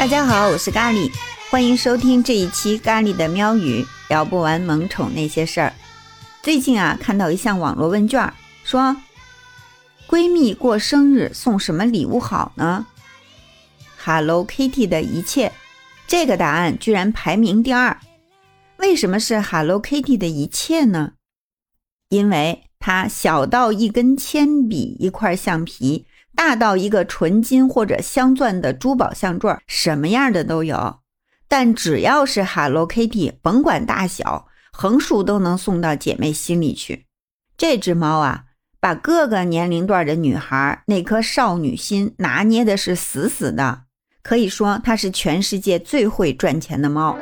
大家好，我是咖喱，欢迎收听这一期咖喱的喵语，聊不完萌宠那些事儿。最近啊，看到一项网络问卷，说闺蜜过生日送什么礼物好呢？Hello Kitty 的一切，这个答案居然排名第二。为什么是 Hello Kitty 的一切呢？因为它小到一根铅笔、一块橡皮。大到一个纯金或者镶钻的珠宝项坠，什么样的都有。但只要是 Hello Kitty，甭管大小，横竖都能送到姐妹心里去。这只猫啊，把各个年龄段的女孩那颗少女心拿捏的是死死的，可以说它是全世界最会赚钱的猫。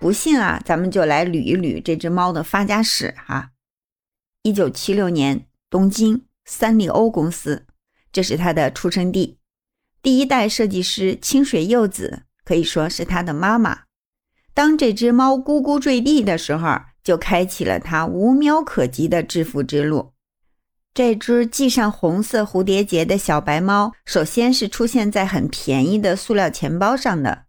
不信啊，咱们就来捋一捋这只猫的发家史哈。一九七六年，东京三丽鸥公司。这是他的出生地，第一代设计师清水柚子可以说是他的妈妈。当这只猫咕咕坠地的时候，就开启了他无喵可及的致富之路。这只系上红色蝴蝶结的小白猫，首先是出现在很便宜的塑料钱包上的，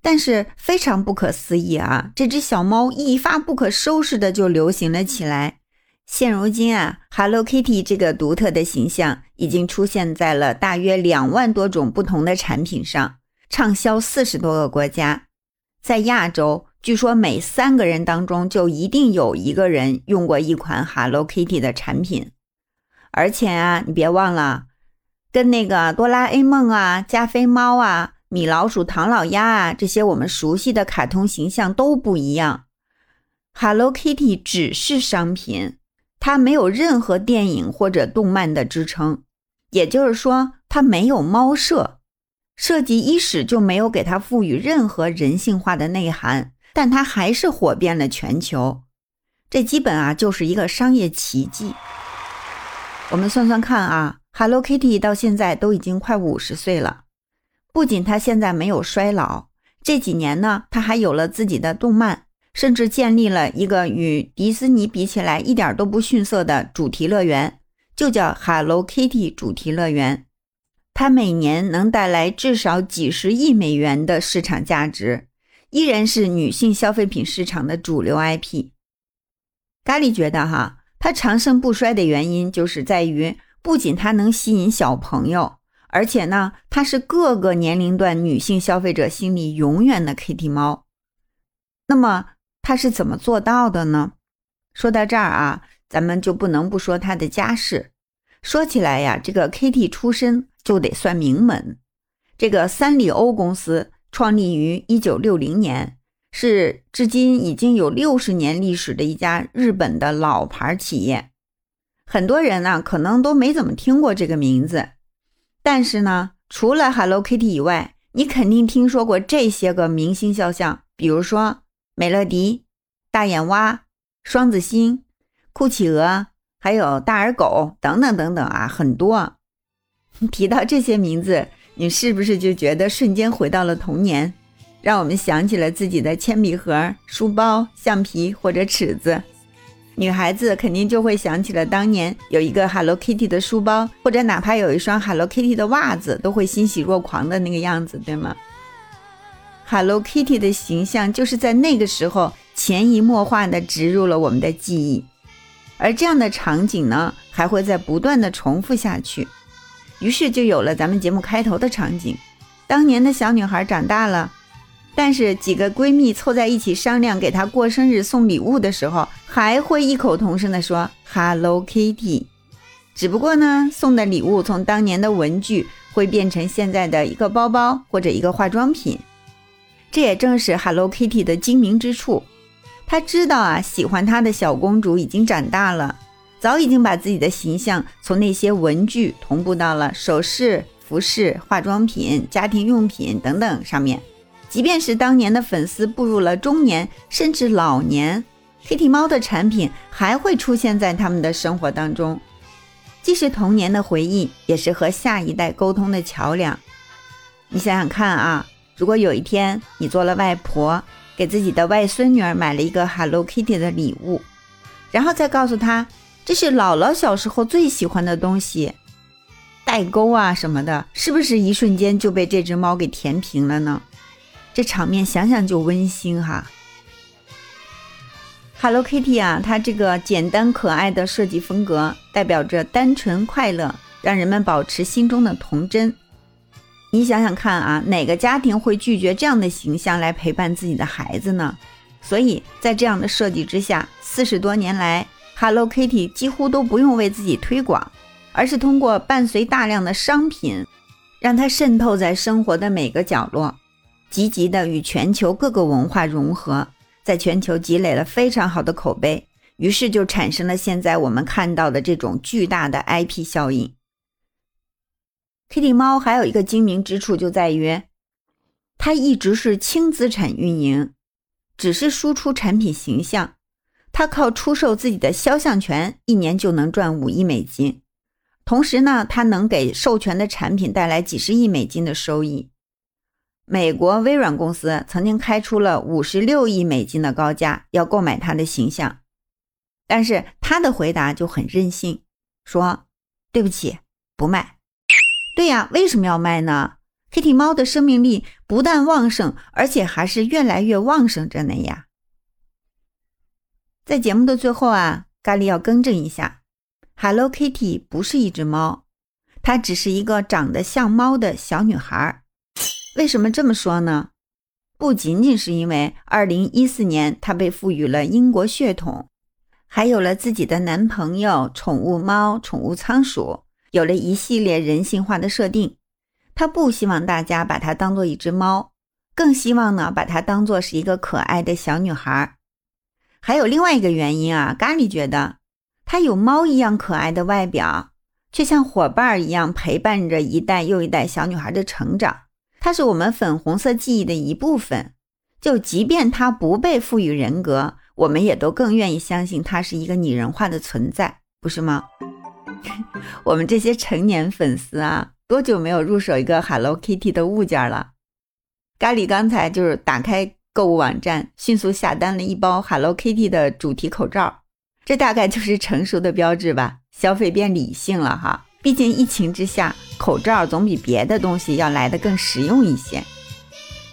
但是非常不可思议啊，这只小猫一发不可收拾的就流行了起来。现如今啊，Hello Kitty 这个独特的形象已经出现在了大约两万多种不同的产品上，畅销四十多个国家。在亚洲，据说每三个人当中就一定有一个人用过一款 Hello Kitty 的产品。而且啊，你别忘了，跟那个哆啦 A 梦啊、加菲猫啊、米老鼠、唐老鸭啊这些我们熟悉的卡通形象都不一样，Hello Kitty 只是商品。它没有任何电影或者动漫的支撑，也就是说，它没有猫舍设计伊始就没有给它赋予任何人性化的内涵，但它还是火遍了全球。这基本啊就是一个商业奇迹。我们算算看啊，Hello Kitty 到现在都已经快五十岁了，不仅它现在没有衰老，这几年呢，它还有了自己的动漫。甚至建立了一个与迪士尼比起来一点都不逊色的主题乐园，就叫 Hello Kitty 主题乐园。它每年能带来至少几十亿美元的市场价值，依然是女性消费品市场的主流 IP。咖喱觉得哈，它长盛不衰的原因就是在于，不仅它能吸引小朋友，而且呢，它是各个年龄段女性消费者心里永远的 Kitty 猫。那么，他是怎么做到的呢？说到这儿啊，咱们就不能不说他的家世。说起来呀，这个 Kitty 出身就得算名门。这个三丽鸥公司创立于一九六零年，是至今已经有六十年历史的一家日本的老牌企业。很多人呢，可能都没怎么听过这个名字，但是呢，除了 Hello Kitty 以外，你肯定听说过这些个明星肖像，比如说。美乐迪、大眼蛙、双子星、酷企鹅，还有大耳狗等等等等啊，很多。提到这些名字，你是不是就觉得瞬间回到了童年，让我们想起了自己的铅笔盒、书包、橡皮或者尺子？女孩子肯定就会想起了当年有一个 Hello Kitty 的书包，或者哪怕有一双 Hello Kitty 的袜子，都会欣喜若狂的那个样子，对吗？Hello Kitty 的形象就是在那个时候潜移默化地植入了我们的记忆，而这样的场景呢，还会在不断的重复下去。于是就有了咱们节目开头的场景：当年的小女孩长大了，但是几个闺蜜凑在一起商量给她过生日送礼物的时候，还会异口同声地说 Hello Kitty。只不过呢，送的礼物从当年的文具会变成现在的一个包包或者一个化妆品。这也正是 Hello Kitty 的精明之处，他知道啊，喜欢他的小公主已经长大了，早已经把自己的形象从那些文具同步到了首饰、服饰、化妆品、家庭用品等等上面。即便是当年的粉丝步入了中年甚至老年，Kitty 猫的产品还会出现在他们的生活当中，既是童年的回忆，也是和下一代沟通的桥梁。你想想看啊。如果有一天你做了外婆，给自己的外孙女儿买了一个 Hello Kitty 的礼物，然后再告诉她这是姥姥小时候最喜欢的东西，代沟啊什么的，是不是一瞬间就被这只猫给填平了呢？这场面想想就温馨哈。Hello Kitty 啊，它这个简单可爱的设计风格，代表着单纯快乐，让人们保持心中的童真。你想想看啊，哪个家庭会拒绝这样的形象来陪伴自己的孩子呢？所以在这样的设计之下，四十多年来，Hello Kitty 几乎都不用为自己推广，而是通过伴随大量的商品，让它渗透在生活的每个角落，积极的与全球各个文化融合。在全球积累了非常好的口碑，于是就产生了现在我们看到的这种巨大的 IP 效应。Kitty 猫还有一个精明之处就在于，它一直是轻资产运营，只是输出产品形象。它靠出售自己的肖像权，一年就能赚五亿美金，同时呢，它能给授权的产品带来几十亿美金的收益。美国微软公司曾经开出了五十六亿美金的高价要购买它的形象，但是他的回答就很任性，说：“对不起，不卖。”对呀，为什么要卖呢？Kitty 猫的生命力不但旺盛，而且还是越来越旺盛着呢呀。在节目的最后啊，咖喱要更正一下，Hello Kitty 不是一只猫，它只是一个长得像猫的小女孩。为什么这么说呢？不仅仅是因为2014年她被赋予了英国血统，还有了自己的男朋友、宠物猫、宠物仓鼠，有了一系列人性化的设定。他不希望大家把它当做一只猫，更希望呢把它当做是一个可爱的小女孩。还有另外一个原因啊，咖喱觉得它有猫一样可爱的外表，却像伙伴一样陪伴着一代又一代小女孩的成长。它是我们粉红色记忆的一部分，就即便它不被赋予人格，我们也都更愿意相信它是一个拟人化的存在，不是吗？我们这些成年粉丝啊，多久没有入手一个 Hello Kitty 的物件了？咖喱刚才就是打开购物网站，迅速下单了一包 Hello Kitty 的主题口罩，这大概就是成熟的标志吧？消费变理性了哈。毕竟疫情之下，口罩总比别的东西要来的更实用一些。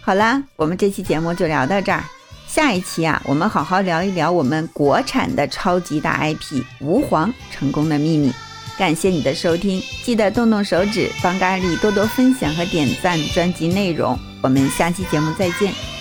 好啦，我们这期节目就聊到这儿。下一期啊，我们好好聊一聊我们国产的超级大 IP 吾皇成功的秘密。感谢你的收听，记得动动手指帮咖喱多多分享和点赞专辑内容。我们下期节目再见。